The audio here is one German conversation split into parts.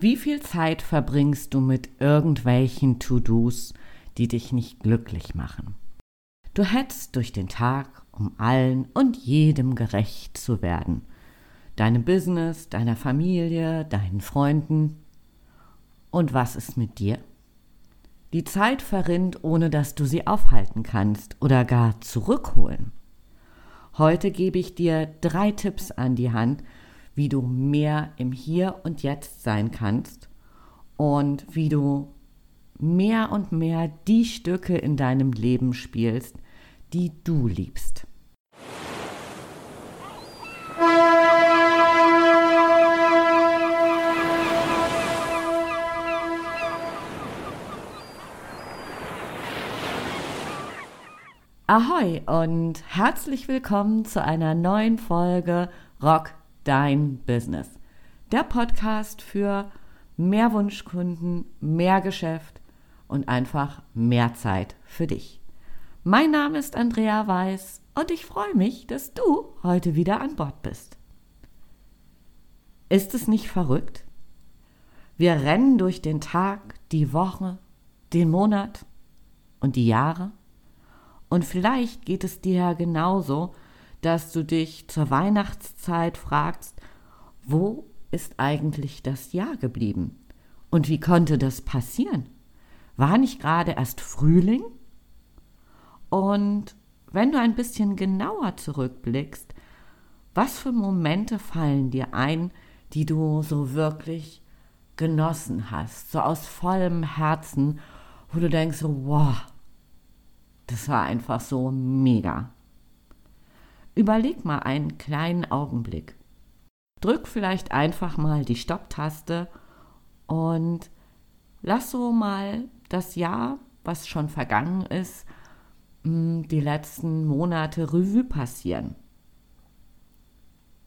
Wie viel Zeit verbringst du mit irgendwelchen To-Dos, die dich nicht glücklich machen? Du hetzt durch den Tag, um allen und jedem gerecht zu werden. Deinem Business, deiner Familie, deinen Freunden. Und was ist mit dir? Die Zeit verrinnt, ohne dass du sie aufhalten kannst oder gar zurückholen. Heute gebe ich dir drei Tipps an die Hand, wie du mehr im Hier und Jetzt sein kannst und wie du mehr und mehr die Stücke in deinem Leben spielst, die du liebst. Ahoi und herzlich willkommen zu einer neuen Folge Rock dein Business. Der Podcast für mehr Wunschkunden, mehr Geschäft und einfach mehr Zeit für dich. Mein Name ist Andrea Weiß und ich freue mich, dass du heute wieder an Bord bist. Ist es nicht verrückt? Wir rennen durch den Tag, die Woche, den Monat und die Jahre. Und vielleicht geht es dir ja genauso, dass du dich zur Weihnachtszeit fragst, wo ist eigentlich das Jahr geblieben? Und wie konnte das passieren? War nicht gerade erst Frühling? Und wenn du ein bisschen genauer zurückblickst, was für Momente fallen dir ein, die du so wirklich genossen hast, so aus vollem Herzen, wo du denkst, wow, das war einfach so mega. Überleg mal einen kleinen Augenblick. Drück vielleicht einfach mal die Stopptaste und lass so mal das Jahr, was schon vergangen ist, mm, die letzten Monate Revue passieren.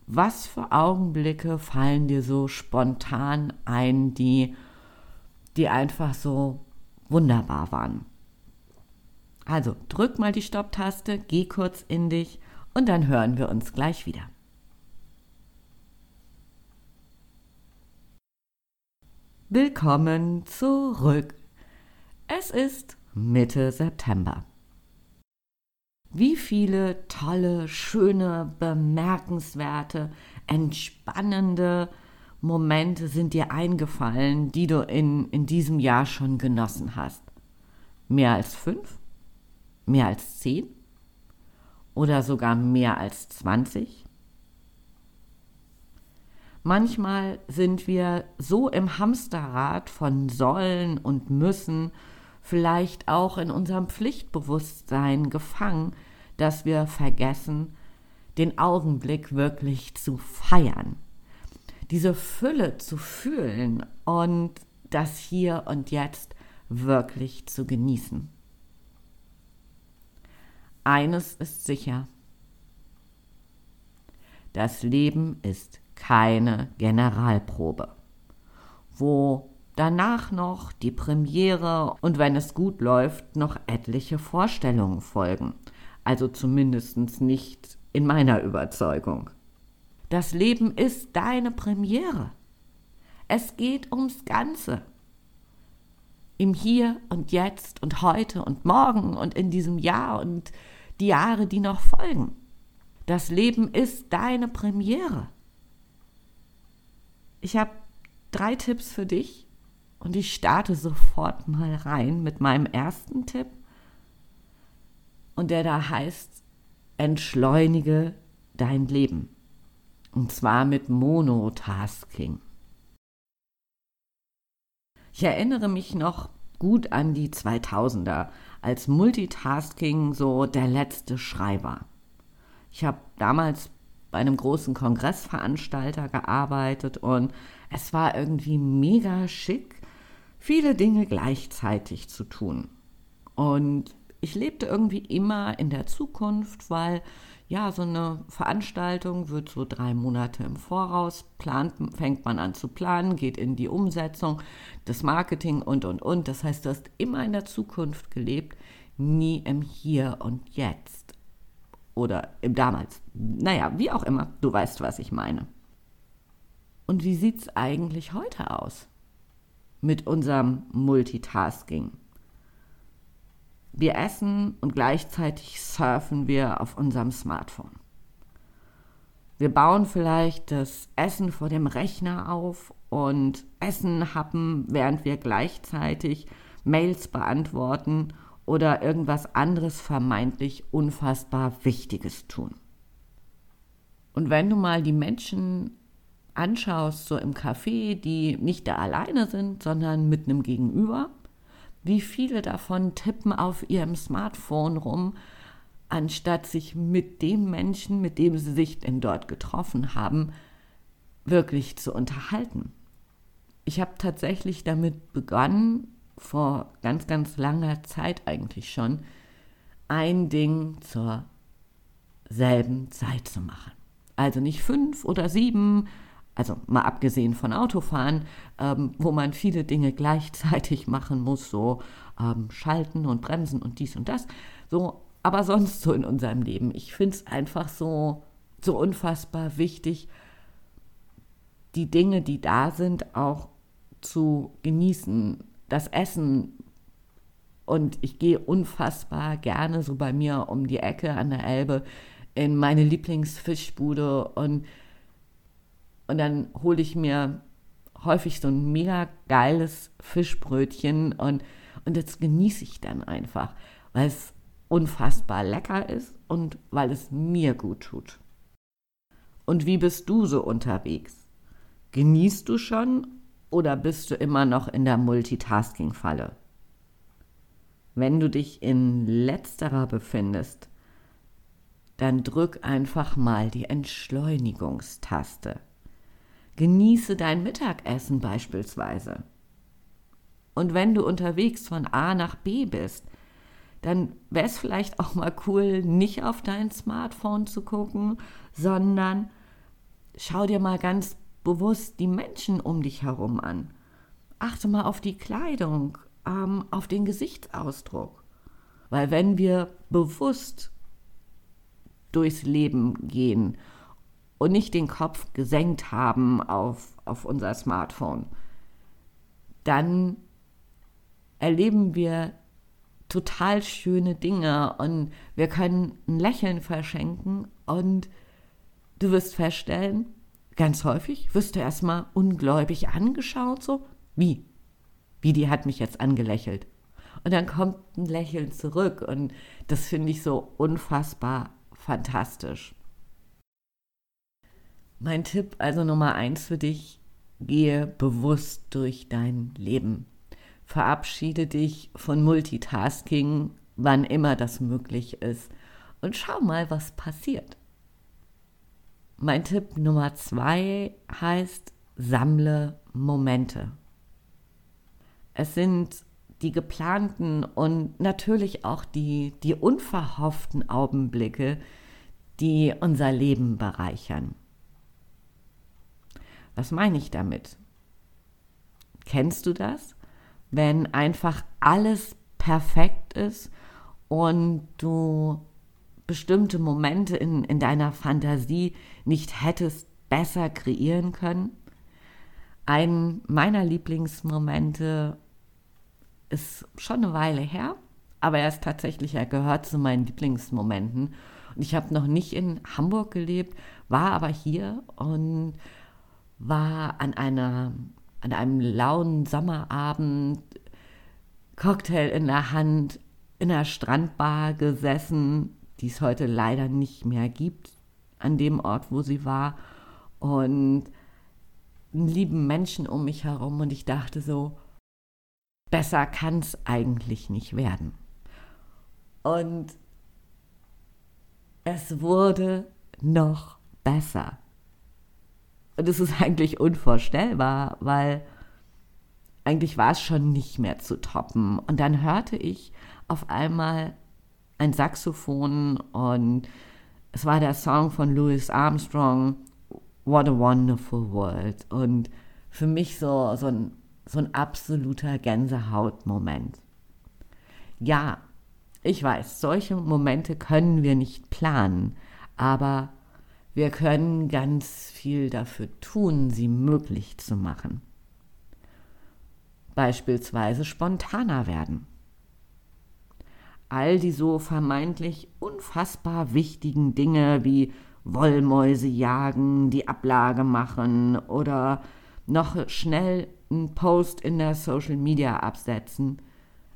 Was für Augenblicke fallen dir so spontan ein, die, die einfach so wunderbar waren? Also drück mal die Stopptaste, geh kurz in dich und dann hören wir uns gleich wieder. Willkommen zurück. Es ist Mitte September. Wie viele tolle, schöne, bemerkenswerte, entspannende Momente sind dir eingefallen, die du in, in diesem Jahr schon genossen hast? Mehr als fünf? Mehr als zehn? Oder sogar mehr als 20? Manchmal sind wir so im Hamsterrad von sollen und müssen, vielleicht auch in unserem Pflichtbewusstsein gefangen, dass wir vergessen, den Augenblick wirklich zu feiern, diese Fülle zu fühlen und das Hier und Jetzt wirklich zu genießen. Eines ist sicher. Das Leben ist keine Generalprobe, wo danach noch die Premiere und wenn es gut läuft, noch etliche Vorstellungen folgen. Also zumindest nicht in meiner Überzeugung. Das Leben ist deine Premiere. Es geht ums Ganze im Hier und Jetzt und heute und morgen und in diesem Jahr und die Jahre, die noch folgen. Das Leben ist deine Premiere. Ich habe drei Tipps für dich und ich starte sofort mal rein mit meinem ersten Tipp. Und der da heißt, entschleunige dein Leben. Und zwar mit Monotasking. Ich erinnere mich noch gut an die 2000er, als Multitasking so der letzte Schrei war. Ich habe damals bei einem großen Kongressveranstalter gearbeitet und es war irgendwie mega schick, viele Dinge gleichzeitig zu tun. Und ich lebte irgendwie immer in der Zukunft, weil ja, so eine Veranstaltung wird so drei Monate im Voraus, plant, fängt man an zu planen, geht in die Umsetzung, das Marketing und, und, und. Das heißt, du hast immer in der Zukunft gelebt, nie im Hier und Jetzt. Oder im Damals. Naja, wie auch immer, du weißt, was ich meine. Und wie sieht es eigentlich heute aus? mit unserem Multitasking. Wir essen und gleichzeitig surfen wir auf unserem Smartphone. Wir bauen vielleicht das Essen vor dem Rechner auf und Essen happen, während wir gleichzeitig Mails beantworten oder irgendwas anderes vermeintlich unfassbar Wichtiges tun. Und wenn du mal die Menschen anschaust, so im Café, die nicht da alleine sind, sondern mit einem Gegenüber, wie viele davon tippen auf ihrem Smartphone rum, anstatt sich mit dem Menschen, mit dem sie sich denn dort getroffen haben, wirklich zu unterhalten. Ich habe tatsächlich damit begonnen, vor ganz, ganz langer Zeit eigentlich schon, ein Ding zur selben Zeit zu machen. Also nicht fünf oder sieben, also mal abgesehen von Autofahren, ähm, wo man viele Dinge gleichzeitig machen muss, so ähm, schalten und bremsen und dies und das, so, aber sonst so in unserem Leben. Ich finde es einfach so, so unfassbar wichtig, die Dinge, die da sind, auch zu genießen. Das Essen. Und ich gehe unfassbar gerne so bei mir um die Ecke an der Elbe in meine Lieblingsfischbude und, und dann hole ich mir häufig so ein mega geiles Fischbrötchen und, und das genieße ich dann einfach, weil es unfassbar lecker ist und weil es mir gut tut. Und wie bist du so unterwegs? Genießt du schon oder bist du immer noch in der Multitasking-Falle? Wenn du dich in letzterer befindest, dann drück einfach mal die Entschleunigungstaste. Genieße dein Mittagessen beispielsweise. Und wenn du unterwegs von A nach B bist, dann wäre es vielleicht auch mal cool, nicht auf dein Smartphone zu gucken, sondern schau dir mal ganz bewusst die Menschen um dich herum an. Achte mal auf die Kleidung, ähm, auf den Gesichtsausdruck. Weil wenn wir bewusst durchs Leben gehen und nicht den Kopf gesenkt haben auf, auf unser Smartphone, dann erleben wir total schöne Dinge und wir können ein Lächeln verschenken und du wirst feststellen, ganz häufig wirst du erstmal ungläubig angeschaut, so wie? Wie die hat mich jetzt angelächelt. Und dann kommt ein Lächeln zurück und das finde ich so unfassbar fantastisch. Mein Tipp also Nummer eins für dich, gehe bewusst durch dein Leben. Verabschiede dich von Multitasking, wann immer das möglich ist, und schau mal, was passiert. Mein Tipp Nummer zwei heißt, sammle Momente. Es sind die geplanten und natürlich auch die, die unverhofften Augenblicke, die unser Leben bereichern. Was meine ich damit? Kennst du das? Wenn einfach alles perfekt ist und du bestimmte Momente in, in deiner Fantasie nicht hättest besser kreieren können? Ein meiner Lieblingsmomente ist schon eine Weile her, aber er ist tatsächlich, er gehört zu meinen Lieblingsmomenten. Und ich habe noch nicht in Hamburg gelebt, war aber hier und war an einer an einem lauen Sommerabend Cocktail in der Hand in einer Strandbar gesessen, die es heute leider nicht mehr gibt, an dem Ort, wo sie war und einen lieben Menschen um mich herum und ich dachte so, besser kann es eigentlich nicht werden. Und es wurde noch besser. Und es ist eigentlich unvorstellbar, weil eigentlich war es schon nicht mehr zu toppen. Und dann hörte ich auf einmal ein Saxophon und es war der Song von Louis Armstrong, What a Wonderful World. Und für mich so, so ein so ein absoluter Gänsehautmoment. Ja, ich weiß, solche Momente können wir nicht planen, aber wir können ganz viel dafür tun, sie möglich zu machen. beispielsweise spontaner werden. All die so vermeintlich unfassbar wichtigen Dinge wie Wollmäuse jagen, die Ablage machen oder noch schnell einen Post in der Social Media absetzen.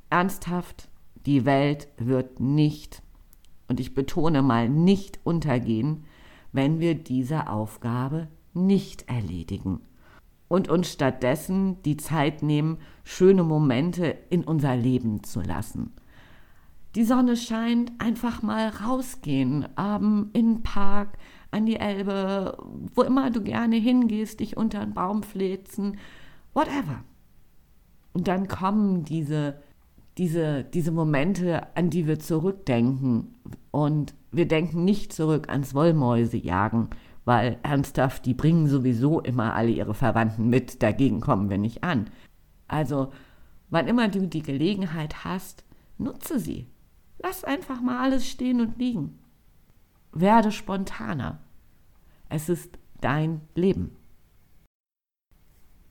Ernsthaft, die Welt wird nicht, und ich betone mal nicht untergehen, wenn wir diese Aufgabe nicht erledigen und uns stattdessen die Zeit nehmen, schöne Momente in unser Leben zu lassen. Die Sonne scheint, einfach mal rausgehen, ähm, in den Park, an die Elbe, wo immer du gerne hingehst, dich unter einen Baum fläzen, whatever. Und dann kommen diese, diese, diese Momente, an die wir zurückdenken. Und wir denken nicht zurück ans Wollmäusejagen, weil ernsthaft, die bringen sowieso immer alle ihre Verwandten mit, dagegen kommen wir nicht an. Also, wann immer du die Gelegenheit hast, nutze sie. Lass einfach mal alles stehen und liegen. Werde spontaner. Es ist dein Leben.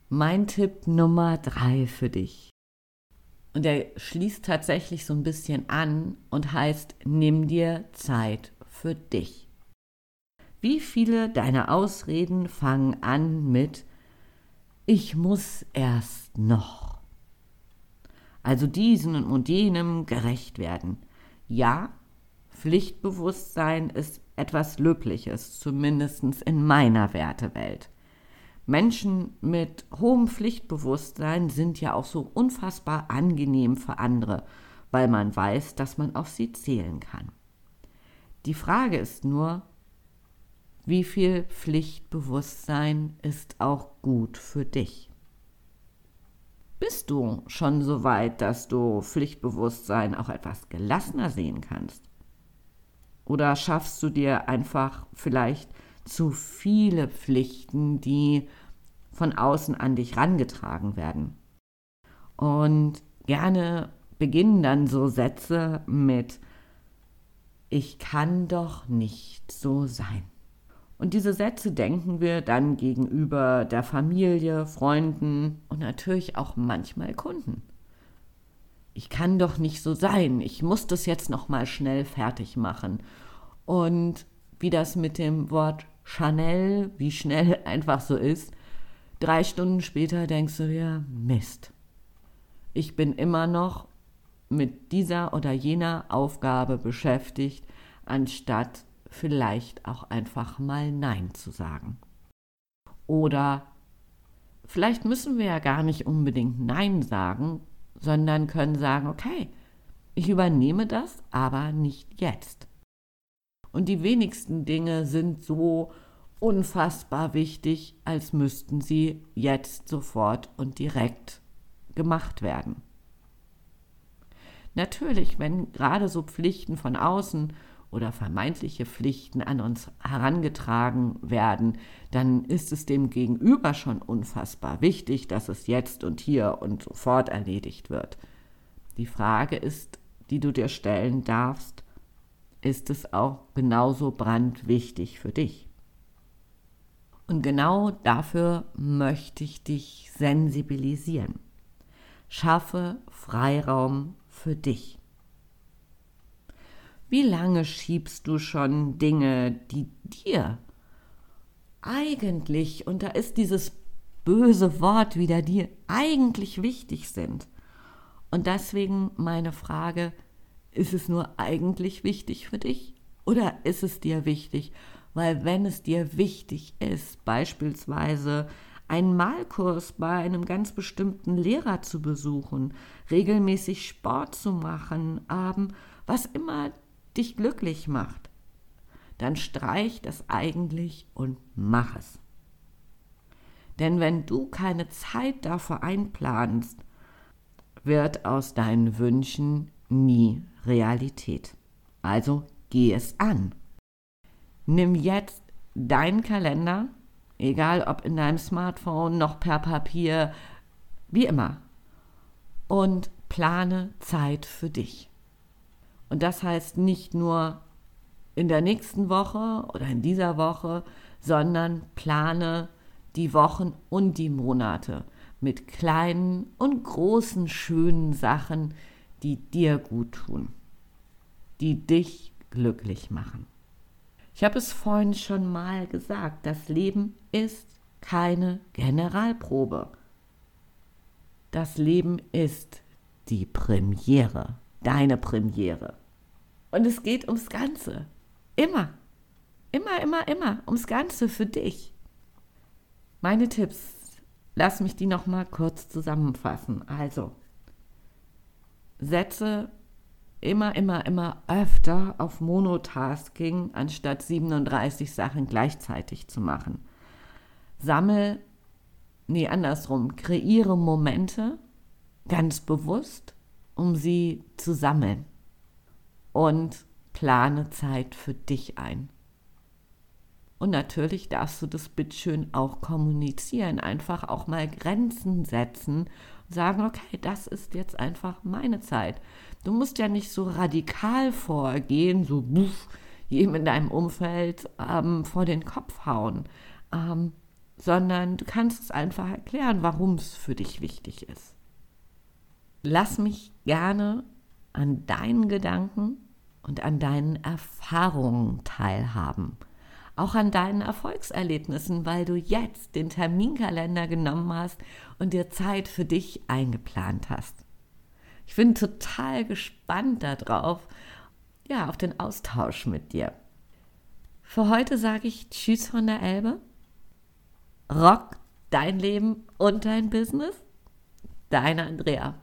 Mein Tipp Nummer drei für dich. Und der schließt tatsächlich so ein bisschen an und heißt, nimm dir Zeit für dich. Wie viele deiner Ausreden fangen an mit Ich muss erst noch. Also diesen und jenem gerecht werden. Ja, Pflichtbewusstsein ist etwas Löbliches, zumindest in meiner Wertewelt. Menschen mit hohem Pflichtbewusstsein sind ja auch so unfassbar angenehm für andere, weil man weiß, dass man auf sie zählen kann. Die Frage ist nur, wie viel Pflichtbewusstsein ist auch gut für dich? Bist du schon so weit, dass du Pflichtbewusstsein auch etwas gelassener sehen kannst? Oder schaffst du dir einfach vielleicht zu viele Pflichten, die von außen an dich rangetragen werden? Und gerne beginnen dann so Sätze mit Ich kann doch nicht so sein. Und diese Sätze denken wir dann gegenüber der Familie, Freunden und natürlich auch manchmal Kunden. Ich kann doch nicht so sein, ich muss das jetzt noch mal schnell fertig machen. Und wie das mit dem Wort Chanel, wie schnell einfach so ist, drei Stunden später denkst du dir, Mist. Ich bin immer noch mit dieser oder jener Aufgabe beschäftigt, anstatt vielleicht auch einfach mal Nein zu sagen. Oder vielleicht müssen wir ja gar nicht unbedingt Nein sagen, sondern können sagen, okay, ich übernehme das, aber nicht jetzt. Und die wenigsten Dinge sind so unfassbar wichtig, als müssten sie jetzt sofort und direkt gemacht werden. Natürlich, wenn gerade so Pflichten von außen oder vermeintliche Pflichten an uns herangetragen werden, dann ist es dem Gegenüber schon unfassbar wichtig, dass es jetzt und hier und sofort erledigt wird. Die Frage ist, die du dir stellen darfst, ist es auch genauso brandwichtig für dich? Und genau dafür möchte ich dich sensibilisieren. Schaffe Freiraum für dich. Wie lange schiebst du schon Dinge, die dir eigentlich, und da ist dieses böse Wort wieder dir, eigentlich wichtig sind? Und deswegen meine Frage, ist es nur eigentlich wichtig für dich oder ist es dir wichtig? Weil wenn es dir wichtig ist, beispielsweise einen Malkurs bei einem ganz bestimmten Lehrer zu besuchen, regelmäßig Sport zu machen, ähm, was immer dich glücklich macht, dann streich das eigentlich und mach es. Denn wenn du keine Zeit dafür einplanst, wird aus deinen Wünschen nie Realität. Also geh es an. Nimm jetzt deinen Kalender, egal ob in deinem Smartphone, noch per Papier, wie immer, und plane Zeit für dich. Und das heißt nicht nur in der nächsten Woche oder in dieser Woche, sondern plane die Wochen und die Monate. mit kleinen und großen schönen Sachen, die dir gut tun, die dich glücklich machen. Ich habe es vorhin schon mal gesagt, das Leben ist keine Generalprobe. Das Leben ist die Premiere, deine Premiere. Und es geht ums Ganze. Immer. Immer, immer, immer ums Ganze für dich. Meine Tipps, lass mich die noch mal kurz zusammenfassen. Also, setze immer, immer, immer öfter auf Monotasking, anstatt 37 Sachen gleichzeitig zu machen. Sammel, nee, andersrum, kreiere Momente ganz bewusst, um sie zu sammeln. Und plane Zeit für dich ein. Und natürlich darfst du das bitteschön auch kommunizieren, einfach auch mal Grenzen setzen und sagen, okay, das ist jetzt einfach meine Zeit. Du musst ja nicht so radikal vorgehen, so buff, jedem in deinem Umfeld ähm, vor den Kopf hauen, ähm, sondern du kannst es einfach erklären, warum es für dich wichtig ist. Lass mich gerne an deinen Gedanken und an deinen Erfahrungen teilhaben. Auch an deinen Erfolgserlebnissen, weil du jetzt den Terminkalender genommen hast und dir Zeit für dich eingeplant hast. Ich bin total gespannt darauf, ja, auf den Austausch mit dir. Für heute sage ich Tschüss von der Elbe. Rock dein Leben und dein Business. Deine Andrea.